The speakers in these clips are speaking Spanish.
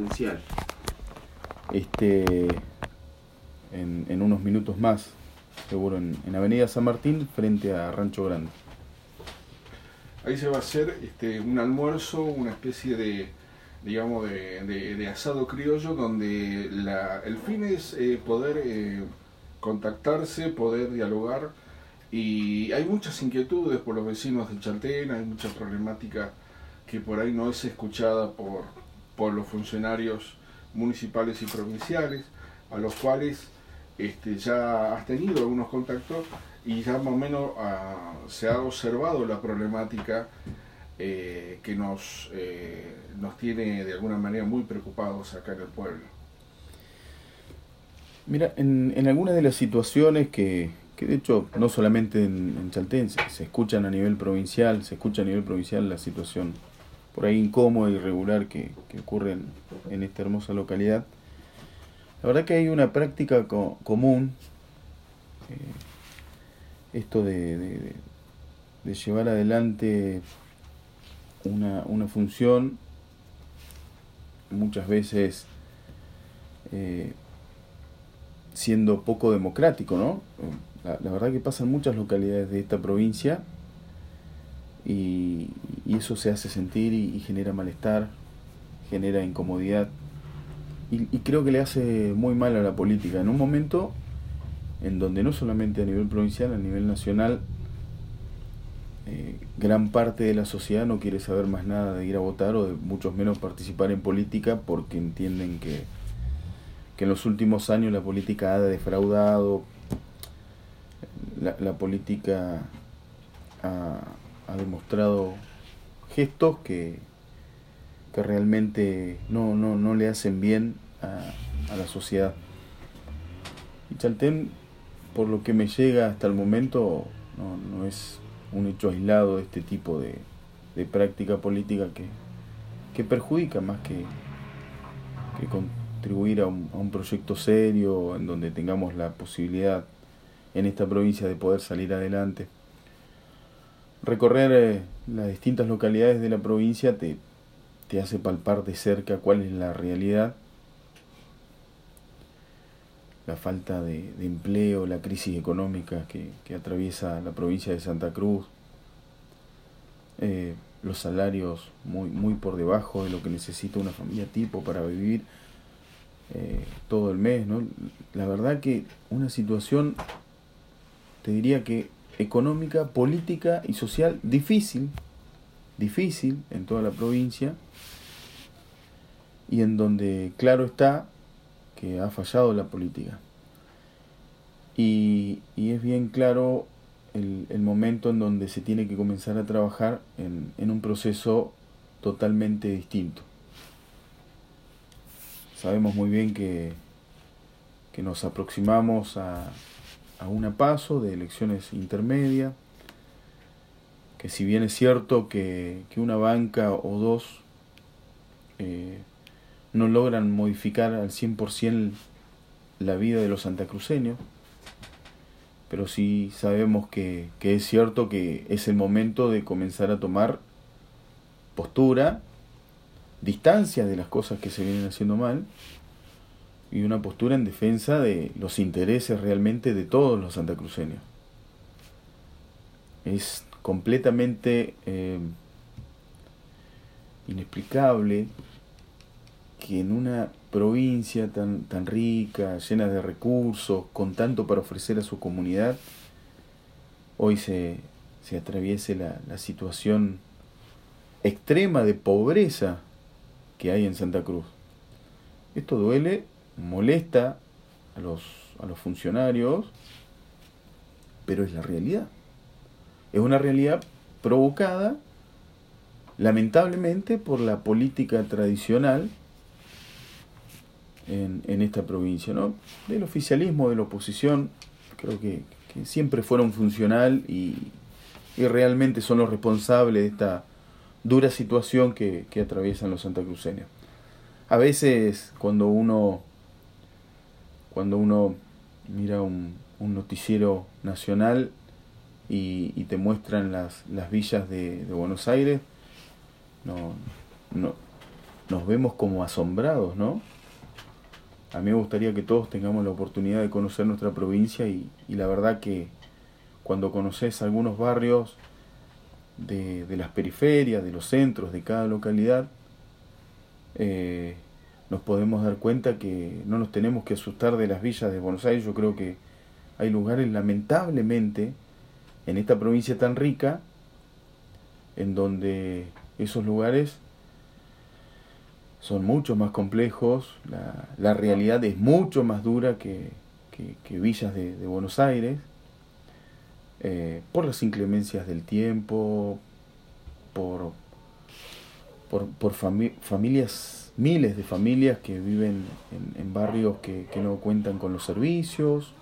presencial. Este, en, en unos minutos más, seguro, en, en Avenida San Martín, frente a Rancho Grande. Ahí se va a hacer este, un almuerzo, una especie de, digamos, de- de asado criollo, donde la- el fin es eh, poder eh, contactarse, poder dialogar. Y hay muchas inquietudes por los vecinos de Chaltén, hay mucha problemática que por ahí no es escuchada por, por los funcionarios municipales y provinciales, a los cuales este, ya has tenido algunos contactos y ya más o menos ah, se ha observado la problemática eh, que nos, eh, nos tiene de alguna manera muy preocupados acá en el pueblo. Mira, en, en algunas de las situaciones que, que de hecho no solamente en, en se, se escuchan a nivel provincial, se escucha a nivel provincial la situación por ahí incómoda y irregular que, que ocurre en, en esta hermosa localidad. La verdad que hay una práctica co- común, eh, esto de, de- llevar adelante una, una función, muchas veces eh, siendo poco democrático, ¿no? La, la verdad que pasan muchas localidades de esta provincia y, eso se hace sentir y, genera malestar, genera incomodidad y, creo que le hace muy mal a la política. En un momento en donde no solamente a nivel provincial, a nivel nacional, eh, gran parte de la sociedad no quiere saber más nada de ir a votar o de mucho menos participar en política porque entienden que, que en los últimos años la política ha defraudado, la, la política ha, ha demostrado gestos que, que realmente no, no, no le hacen bien a, a la sociedad. Y Chaltén, por lo que me llega hasta el momento, no, no es un hecho aislado de este tipo de, de práctica política que, que perjudica más que, que contribuir a un, a un proyecto serio en donde tengamos la posibilidad en esta provincia de poder salir adelante. Recorrer eh, las distintas localidades de la provincia te, te hace palpar de cerca cuál es la realidad, la falta de, empleo, la crisis económica que, que atraviesa la provincia de Santa Cruz, eh, los salarios muy, muy por debajo de lo que necesita una familia tipo para vivir eh, todo el mes, ¿no? La verdad que una situación, te diría que económica, política y social difícil, difícil en toda la provincia y en donde claro está que ha fallado la política. Y, y es bien claro el, el momento en donde se tiene que comenzar a trabajar en, en un proceso totalmente distinto. Sabemos muy bien que, que nos aproximamos a, a una paso de elecciones intermedias, que si bien es cierto que, que una banca o dos eh, no logran modificar al 100% la vida de los santacruceños, pero sí sabemos que, que es cierto que es el momento de comenzar a tomar postura, distancia de las cosas que se vienen haciendo mal y una postura en defensa de los intereses realmente de todos los santacruceños. Es completamente eh, inexplicable que en una provincia tan, tan rica, llena de recursos, con tanto para ofrecer a su comunidad, hoy se, se atraviese la, la situación extrema de pobreza que hay en Santa Cruz. Esto duele, molesta a los, a los funcionarios, pero es la realidad. Es una realidad provocada, lamentablemente, por la política tradicional en, en esta provincia, ¿no? Del oficialismo, de la oposición, creo que, que siempre fueron funcional y, y realmente son los responsables de esta dura situación que, que atraviesan los santacruceños. A veces cuando uno cuando uno mira un, noticiero nacional y, te muestran las, las villas de, de Buenos Aires, no, no, nos vemos como asombrados, ¿no? A mí me gustaría que todos tengamos la oportunidad de conocer nuestra provincia y, la verdad que cuando conoces algunos barrios de, las periferias, de los centros de cada localidad, eh, nos podemos dar cuenta que no nos tenemos que asustar de las villas de Buenos Aires. Yo creo que hay lugares, lamentablemente, en esta provincia tan rica, en donde esos lugares son mucho más complejos, la, realidad es mucho más dura que, villas de, Buenos Aires, eh, por las inclemencias del tiempo, por, por, familias, miles de familias que viven en, barrios que, no cuentan con los servicios,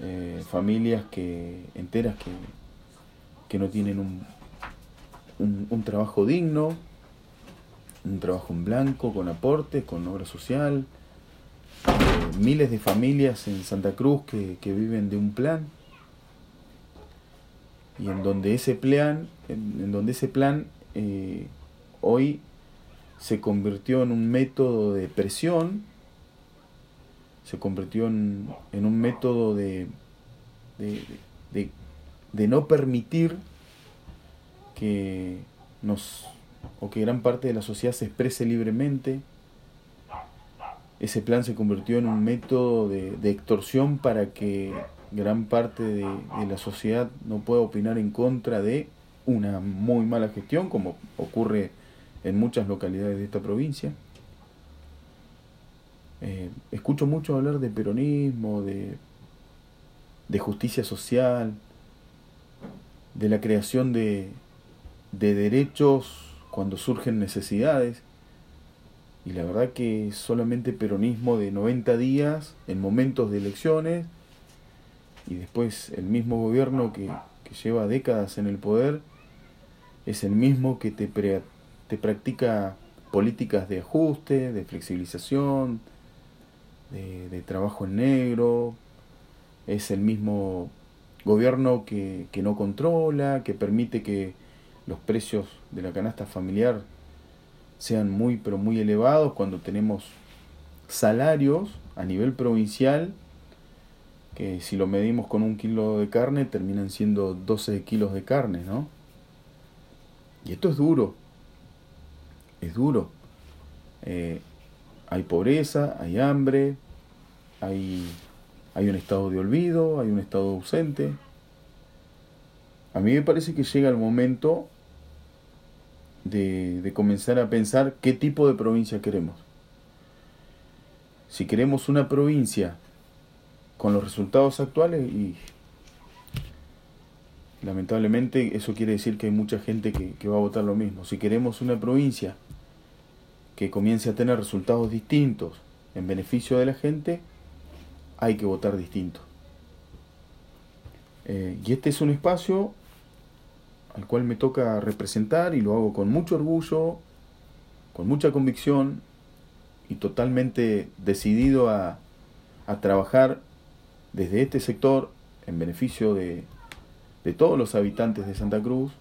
eh, familias que enteras que, que no tienen un, un, trabajo digno, un trabajo en blanco, con aportes, con obra social, eh, miles de familias en Santa Cruz que, viven de un plan. Y en donde ese plan, en, donde ese plan eh, hoy se convirtió en un método de presión, se convirtió en, un método de, de, de no permitir que nos o que gran parte de la sociedad se exprese libremente. Ese plan se convirtió en un método de, extorsión para que gran parte de, la sociedad no pueda opinar en contra de una muy mala gestión, como ocurre en muchas localidades de esta provincia. Eh, escucho mucho hablar de peronismo, de, de justicia social, de la creación de, de derechos cuando surgen necesidades. Y la verdad que solamente peronismo de 90 días en momentos de elecciones y después el mismo gobierno que, lleva décadas en el poder es el mismo que te, te practica políticas de ajuste, de flexibilización, de, trabajo en negro, es el mismo gobierno que, que no controla, que permite que los precios de la canasta familiar sean muy pero muy elevados cuando tenemos salarios a nivel provincial que si lo medimos con un kilo de carne terminan siendo 12 kilos de carne, ¿no? Y esto es duro, es duro. Eh, hay pobreza, hay hambre, hay, hay un estado de olvido, hay un estado ausente. A mí me parece que llega el momento de, comenzar a pensar qué tipo de provincia queremos. Si queremos una provincia con los resultados actuales y lamentablemente eso quiere decir que hay mucha gente que, que, va a votar lo mismo. Si queremos una provincia que comience a tener resultados distintos en beneficio de la gente, hay que votar distinto. Eh, y este es un espacio al cual me toca representar y lo hago con mucho orgullo, con mucha convicción y totalmente decidido a, trabajar desde este sector en beneficio de, de todos los habitantes de Santa Cruz.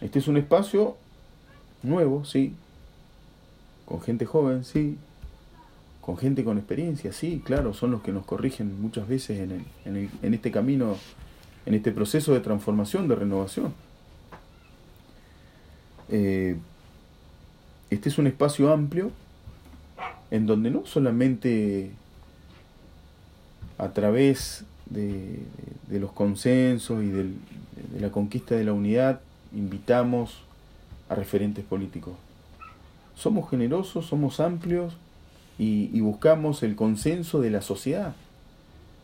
Este es un espacio nuevo, sí, con gente joven, sí, con gente con experiencia, sí, claro, son los que nos corrigen muchas veces en, en, este camino en este proceso de transformación, de renovación. Eh, este es un espacio amplio en donde no solamente a través de, los consensos y de la conquista de la unidad invitamos a referentes políticos. Somos generosos, somos amplios y buscamos el consenso de la sociedad.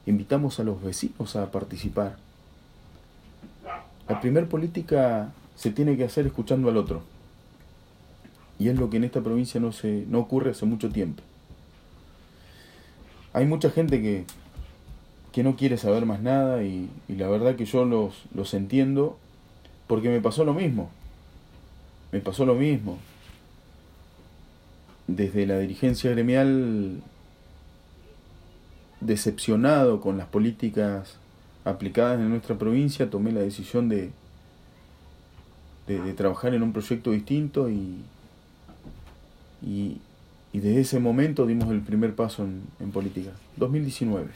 Invitamos a los vecinos a participar. La primer política se tiene que hacer escuchando al otro. Y es lo que en esta provincia no, se, no ocurre hace mucho tiempo. Hay mucha gente que, que no quiere saber más nada y, la verdad que yo los, los entiendo porque me pasó lo mismo. Me pasó lo mismo. Desde la dirigencia gremial decepcionado con las políticas aplicadas en nuestra provincia, tomé la decisión de, de, trabajar en un proyecto distinto y, Y, desde ese momento dimos el primer paso en, en política. 2019.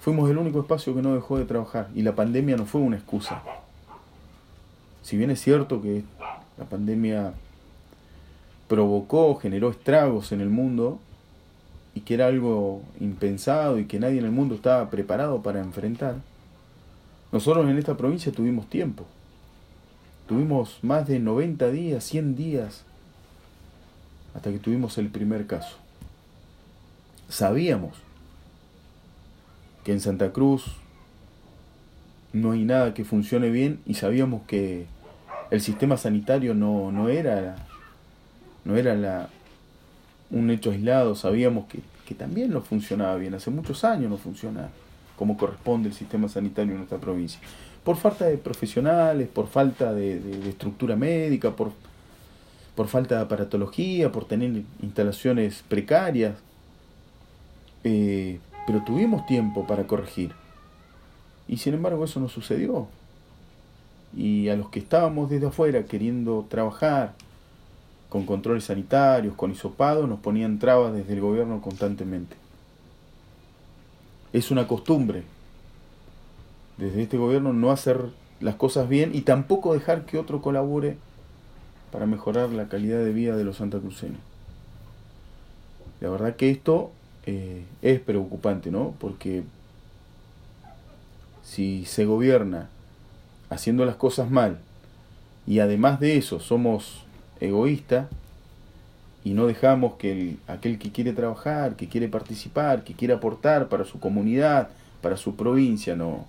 Fuimos el único espacio que no dejó de trabajar y la pandemia no fue una excusa. Si bien es cierto que la pandemia provocó, generó estragos en el mundo y que era algo impensado y que nadie en el mundo estaba preparado para enfrentar, nosotros en esta provincia tuvimos tiempo. Tuvimos más de 90 días, 100 días, hasta que tuvimos el primer caso. Sabíamos que en Santa Cruz no hay nada que funcione bien y sabíamos que el sistema sanitario no, no era, no era la, un hecho aislado, sabíamos que, que también no funcionaba bien, hace muchos años no funciona como corresponde el sistema sanitario en nuestra provincia. Por falta de profesionales, por falta de, estructura médica, por, por falta de aparatología, por tener instalaciones precarias. Eh, pero tuvimos tiempo para corregir. Y sin embargo eso no sucedió. Y a los que estábamos desde afuera queriendo trabajar con controles sanitarios, con hisopados, nos ponían trabas desde el gobierno constantemente es una costumbre desde este gobierno no hacer las cosas bien y tampoco dejar que otro colabore para mejorar la calidad de vida de los santacruceños. La verdad que esto eh, es preocupante, ¿no? Porque si se gobierna haciendo las cosas mal y además de eso somos egoístas, y no dejamos que el, aquel que quiere trabajar, que quiere participar, que quiere aportar para su comunidad, para su provincia, no,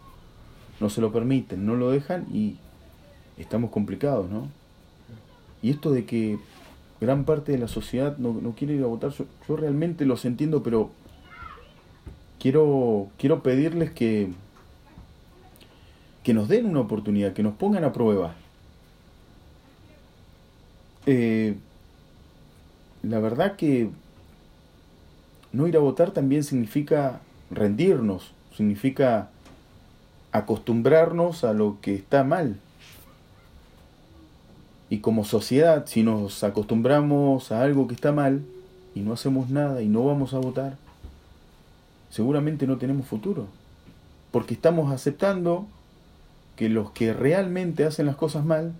no se lo permiten, no lo dejan y estamos complicados, ¿no? Y esto de que gran parte de la sociedad no, no quiere ir a votar, yo, yo, realmente los entiendo, pero quiero, quiero pedirles que, que nos den una oportunidad, que nos pongan a prueba. Eh, la verdad que no ir a votar también significa rendirnos, significa acostumbrarnos a lo que está mal. Y como sociedad, si nos acostumbramos a algo que está mal y no hacemos nada y no vamos a votar, seguramente no tenemos futuro. Porque estamos aceptando que los que realmente hacen las cosas mal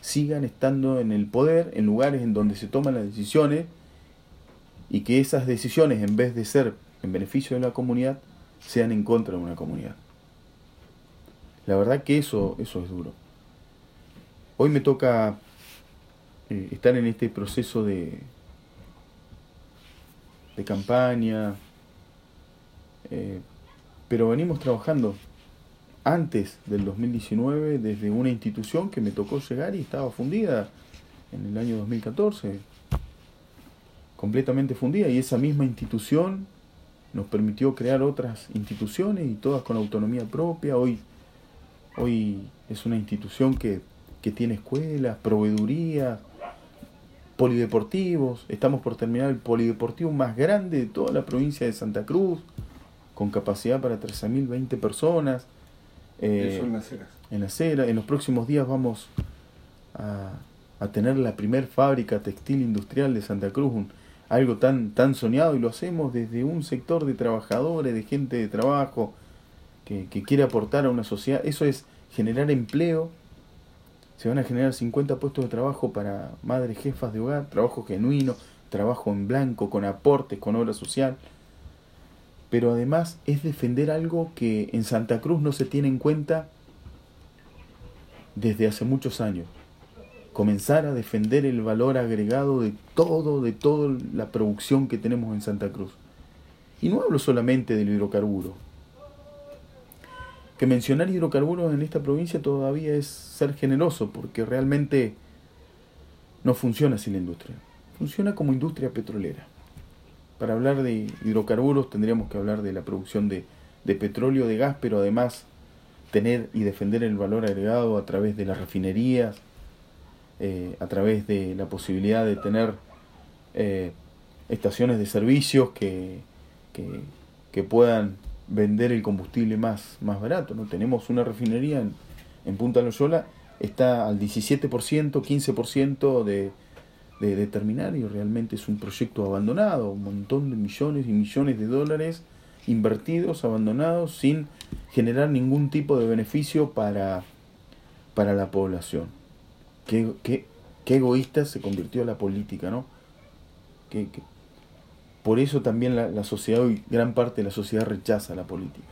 sigan estando en el poder, en lugares en donde se toman las decisiones y que esas decisiones, en vez de ser en beneficio de la comunidad, sean en contra de una comunidad. La verdad que eso, eso es duro. Hoy me toca eh, estar en este proceso de, de campaña, eh, pero venimos trabajando antes del 2019 desde una institución que me tocó llegar y estaba fundida en el año 2014, completamente fundida, y esa misma institución nos permitió crear otras instituciones y todas con autonomía propia. Hoy, hoy es una institución que, que tiene escuelas, proveedurías, polideportivos. Estamos por terminar el polideportivo más grande de toda la provincia de Santa Cruz, con capacidad para 13.020 personas. Eh, Eso en las En la acera. En los próximos días vamos a, a tener la primer fábrica textil industrial de Santa Cruz, algo tan, tan soñado y lo hacemos desde un sector de trabajadores, de gente de trabajo que, que quiere aportar a una sociedad. Eso es generar empleo. Se van a generar 50 puestos de trabajo para madres jefas de hogar, trabajo genuino, trabajo en blanco, con aportes, con obra social pero además es defender algo que en Santa Cruz no se tiene en cuenta desde hace muchos años. Comenzar a defender el valor agregado de todo, de toda la producción que tenemos en Santa Cruz. Y no hablo solamente del hidrocarburo. Que mencionar hidrocarburos en esta provincia todavía es ser generoso, porque realmente no funciona así la industria. Funciona como industria petrolera. Para hablar de hidrocarburos tendríamos que hablar de la producción de, petróleo, de gas, pero además tener y defender el valor agregado a través de las refinerías, eh, a través de la posibilidad de tener eh, estaciones de servicios que, que, puedan vender el combustible más, más barato. ¿no? Tenemos una refinería en, en Punta Loyola, está al 17%, 15% de, de determinar y realmente es un proyecto abandonado, un montón de millones y millones de dólares invertidos, abandonados, sin generar ningún tipo de beneficio para, para la población. Qué, qué, qué egoísta se convirtió la política, ¿no? Por eso también la, sociedad, hoy gran parte de la sociedad rechaza la política.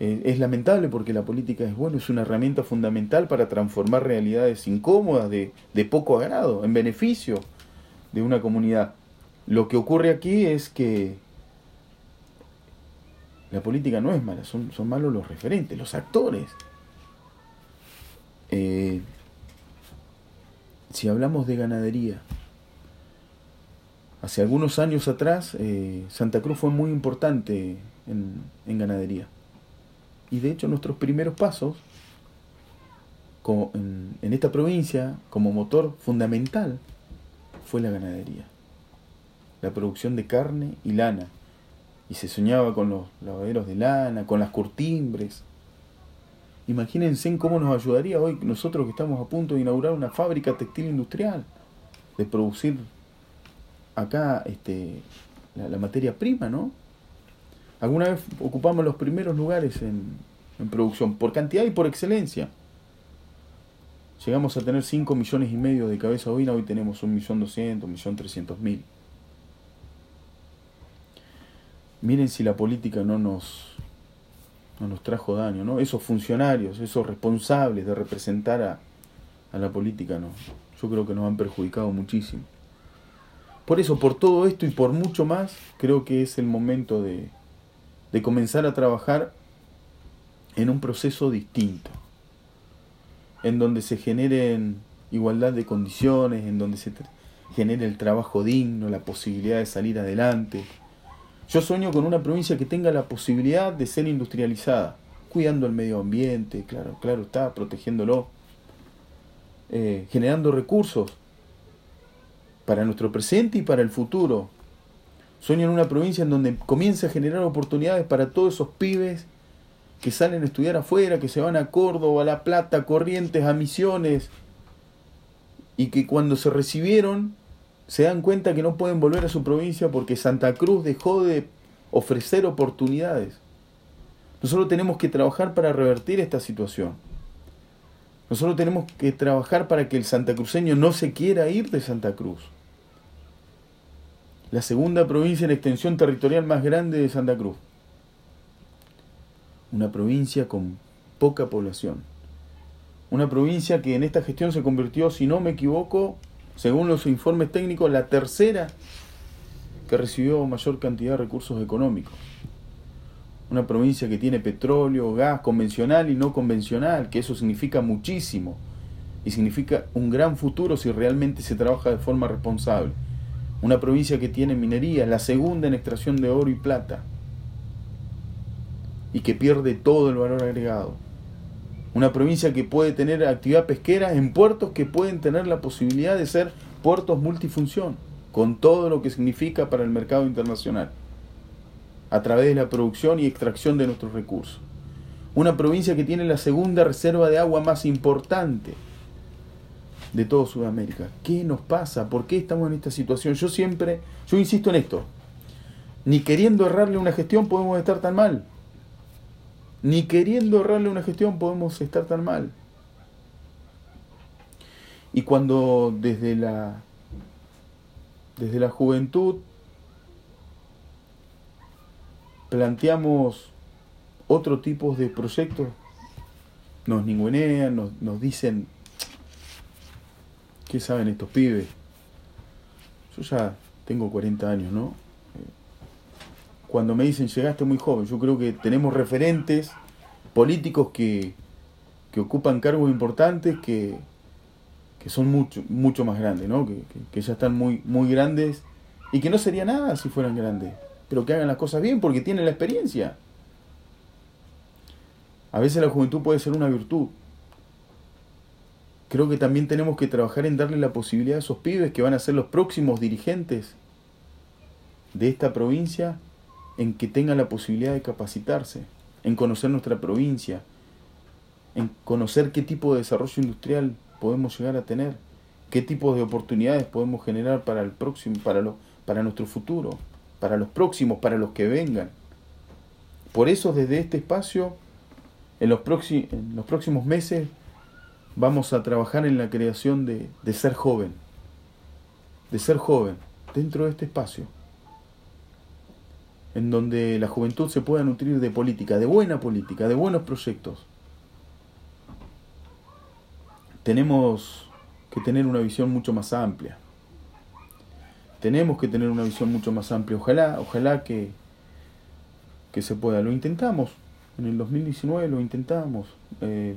Eh, es lamentable porque la política es bueno, es una herramienta fundamental para transformar realidades incómodas, de, de poco agrado, en beneficio de una comunidad. Lo que ocurre aquí es que la política no es mala, son, son malos los referentes, los actores. Eh, si hablamos de ganadería, hace algunos años atrás eh, Santa Cruz fue muy importante en, ganadería. Y de hecho nuestros primeros pasos en, en esta provincia como motor fundamental fue la ganadería. La producción de carne y lana. Y se soñaba con los lavaderos de lana, con las curtimbres, Imagínense en cómo nos ayudaría hoy nosotros que estamos a punto de inaugurar una fábrica textil industrial, de producir acá este, la, materia prima, ¿no? Alguna vez ocupamos los primeros lugares en, en producción, por cantidad y por excelencia. Llegamos a tener 5 millones y medio de cabeza ovina, hoy tenemos 1.200.000, 1.300.000. Miren si la política no nos, no nos trajo daño, ¿no? Esos funcionarios, esos responsables de representar a, a la política, ¿no? Yo creo que nos han perjudicado muchísimo. Por eso, por todo esto y por mucho más, creo que es el momento de, de comenzar a trabajar en un proceso distinto, en donde se generen igualdad de condiciones, en donde se genere el trabajo digno, la posibilidad de salir adelante, yo sueño con una provincia que tenga la posibilidad de ser industrializada, cuidando el medio ambiente, claro, claro está, protegiéndolo, eh, generando recursos para nuestro presente y para el futuro. Sueño en una provincia en donde comience a generar oportunidades para todos esos pibes que salen a estudiar afuera, que se van a Córdoba, a La Plata, Corrientes, a Misiones, y que cuando se recibieron se dan cuenta que no pueden volver a su provincia porque Santa Cruz dejó de ofrecer oportunidades. Nosotros tenemos que trabajar para revertir esta situación. Nosotros tenemos que trabajar para que el santacruceño no se quiera ir de Santa Cruz. La segunda provincia en extensión territorial más grande de Santa Cruz. Una provincia con poca población. Una provincia que en esta gestión se convirtió, si no me equivoco, según los informes técnicos, la tercera que recibió mayor cantidad de recursos económicos. Una provincia que tiene petróleo, gas convencional y no convencional, que eso significa muchísimo y significa un gran futuro si realmente se trabaja de forma responsable. Una provincia que tiene minería, la segunda en extracción de oro y plata, y que pierde todo el valor agregado. Una provincia que puede tener actividad pesquera en puertos que pueden tener la posibilidad de ser puertos multifunción, con todo lo que significa para el mercado internacional, a través de la producción y extracción de nuestros recursos. Una provincia que tiene la segunda reserva de agua más importante de todo Sudamérica. ¿Qué nos pasa? ¿Por qué estamos en esta situación? Yo siempre, yo insisto en esto, ni queriendo errarle una gestión podemos estar tan mal. Ni queriendo errarle una gestión podemos estar tan mal. Y cuando desde la desde la juventud planteamos otro tipo de proyectos, nos ningunean, nos, nos dicen, ¿qué saben estos pibes? Yo ya tengo 40 años, ¿no? cuando me dicen llegaste muy joven. Yo creo que tenemos referentes políticos que, que ocupan cargos importantes que, que son mucho, mucho más grandes, ¿no? Que, que, ya están muy, muy grandes y que no sería nada si fueran grandes, pero que hagan las cosas bien porque tienen la experiencia. A veces la juventud puede ser una virtud. Creo que también tenemos que trabajar en darle la posibilidad a esos pibes que van a ser los próximos dirigentes de esta provincia en que tengan la posibilidad de capacitarse, en conocer nuestra provincia, en conocer qué tipo de desarrollo industrial podemos llegar a tener, qué tipos de oportunidades podemos generar para el próximo, para lo, para nuestro futuro, para los próximos, para los que vengan. Por eso desde este espacio, en los, en los próximos meses, vamos a trabajar en la creación de, ser joven, de ser joven dentro de este espacio, en donde la juventud se pueda nutrir de política, de buena política, de buenos proyectos. Tenemos que tener una visión mucho más amplia. Tenemos que tener una visión mucho más amplia. Ojalá, ojalá que, que se pueda. Lo intentamos. En el 2019 lo intentamos. Eh,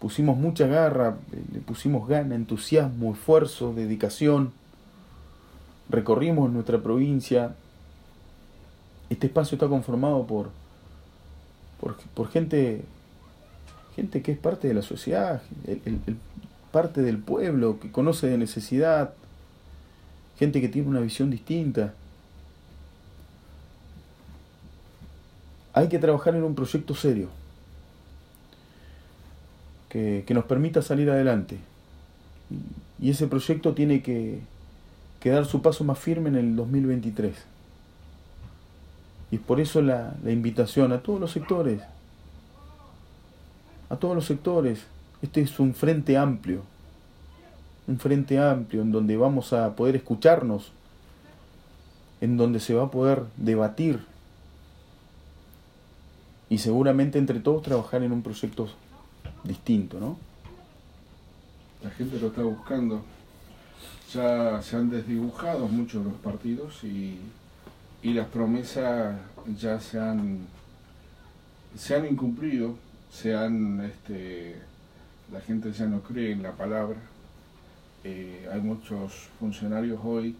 pusimos mucha garra, le pusimos gana, entusiasmo, esfuerzo, dedicación. Recorrimos nuestra provincia. Este espacio está conformado por, por, por gente, gente que es parte de la sociedad, parte del pueblo, que conoce de necesidad, gente que tiene una visión distinta. Hay que trabajar en un proyecto serio que, nos permita salir adelante. Y ese proyecto tiene que, dar su paso más firme en el 2023. Y por eso la, la invitación a todos los sectores, a todos los sectores, este es un frente amplio, un frente amplio en donde vamos a poder escucharnos, en donde se va a poder debatir y seguramente entre todos trabajar en un proyecto distinto, ¿no? La gente lo está buscando. Ya se han desdibujado muchos los partidos y, y las promesas ya se han, se han incumplido, se han este, la gente ya no cree en la palabra. Eh, hay muchos funcionarios hoy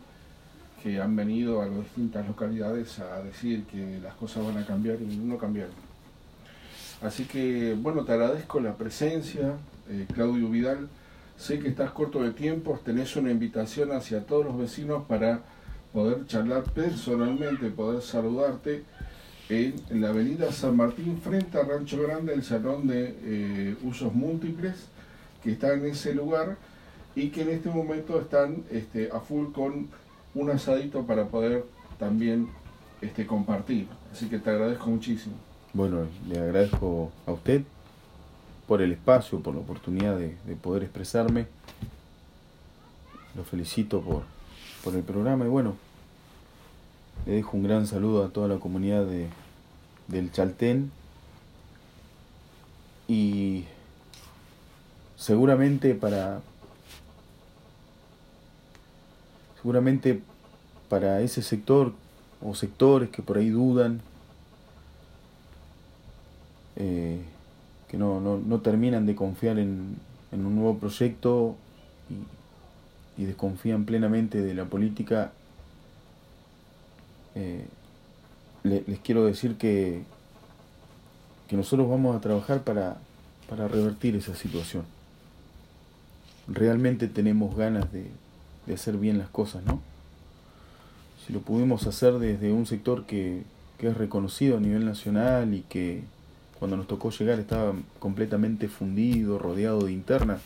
que han venido a las distintas localidades a decir que las cosas van a cambiar y no cambiaron. Así que, bueno, te agradezco la presencia, eh, Claudio Vidal. Sé que estás corto de tiempo, tenés una invitación hacia todos los vecinos para poder charlar personalmente, poder saludarte en, la avenida San Martín, frente a Rancho Grande, el salón de eh, usos múltiples, que está en ese lugar y que en este momento están este, a full con un asadito para poder también este, compartir. Así que te agradezco muchísimo. Bueno, le agradezco a usted por el espacio, por la oportunidad de, poder expresarme. Lo felicito por, por el programa y bueno, le dejo un gran saludo a toda la comunidad de, del Chaltén y seguramente para seguramente para ese sector o sectores que por ahí dudan eh, que no, no, terminan de confiar en, en un nuevo proyecto y, y, desconfían plenamente de la política eh, les quiero decir que, que nosotros vamos a trabajar para, para revertir esa situación. Realmente tenemos ganas de, de hacer bien las cosas, ¿no? Si lo pudimos hacer desde un sector que, que es reconocido a nivel nacional y que cuando nos tocó llegar estaba completamente fundido, rodeado de internas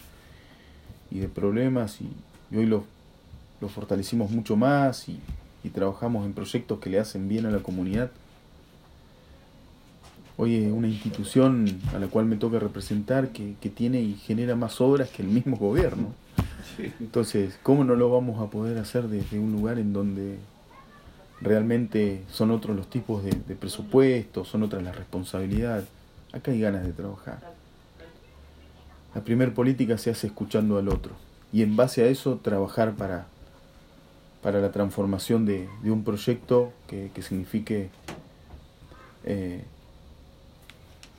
y de problemas y, hoy lo, lo fortalecimos mucho más y, y trabajamos en proyectos que le hacen bien a la comunidad. Hoy es una institución a la cual me toca representar que, tiene y genera más obras que el mismo gobierno. Entonces, ¿cómo no lo vamos a poder hacer desde un lugar en donde realmente son otros los tipos de, de presupuestos, son otras las responsabilidades? Acá hay ganas de trabajar. La primer política se hace escuchando al otro y en base a eso trabajar para para la transformación de, un proyecto que, signifique eh,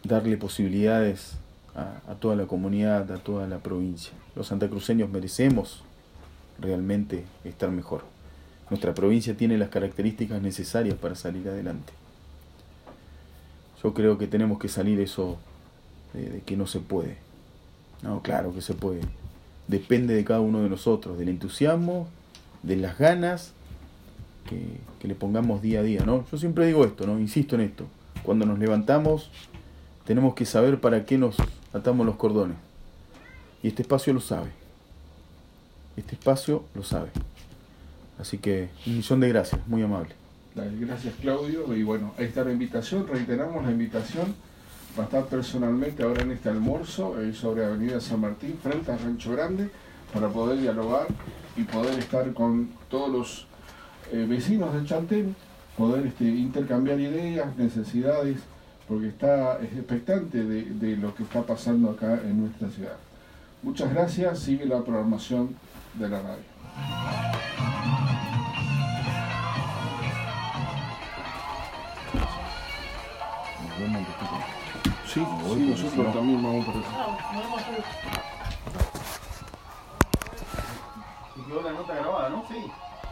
darle posibilidades a, toda la comunidad, a toda la provincia. Los santacruceños merecemos realmente estar mejor. Nuestra provincia tiene las características necesarias para salir adelante. Yo creo que tenemos que salir eso de, que no se puede. No, claro que se puede. Depende de cada uno de nosotros, del entusiasmo de las ganas que, le pongamos día a día, ¿no? Yo siempre digo esto, ¿no? Insisto en esto. Cuando nos levantamos tenemos que saber para qué nos atamos los cordones. Y este espacio lo sabe. este espacio lo sabe. Así que un millón de gracias, muy amable. Gracias Claudio. Y bueno, ahí está la invitación, reiteramos la invitación. Va a estar personalmente ahora en este almuerzo eh, sobre Avenida San Martín, frente a Rancho Grande, para poder dialogar y poder estar con todos los eh, vecinos de Chantén, poder este, intercambiar ideas, necesidades, porque está expectante de, de lo que está pasando acá en nuestra ciudad. Muchas gracias, sigue la programación de la radio. Sí, sí, nosotros también vamos por eso. Y quedó la nota grabada, ¿no? Sí.